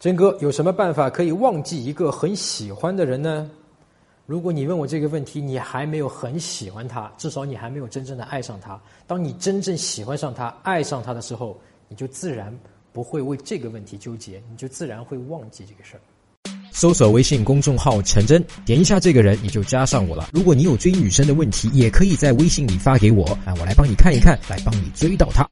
真哥有什么办法可以忘记一个很喜欢的人呢？如果你问我这个问题，你还没有很喜欢他，至少你还没有真正的爱上他。当你真正喜欢上他、爱上他的时候，你就自然不会为这个问题纠结，你就自然会忘记这个事儿。搜索微信公众号“陈真”，点一下这个人，你就加上我了。如果你有追女生的问题，也可以在微信里发给我，啊，我来帮你看一看，来帮你追到她。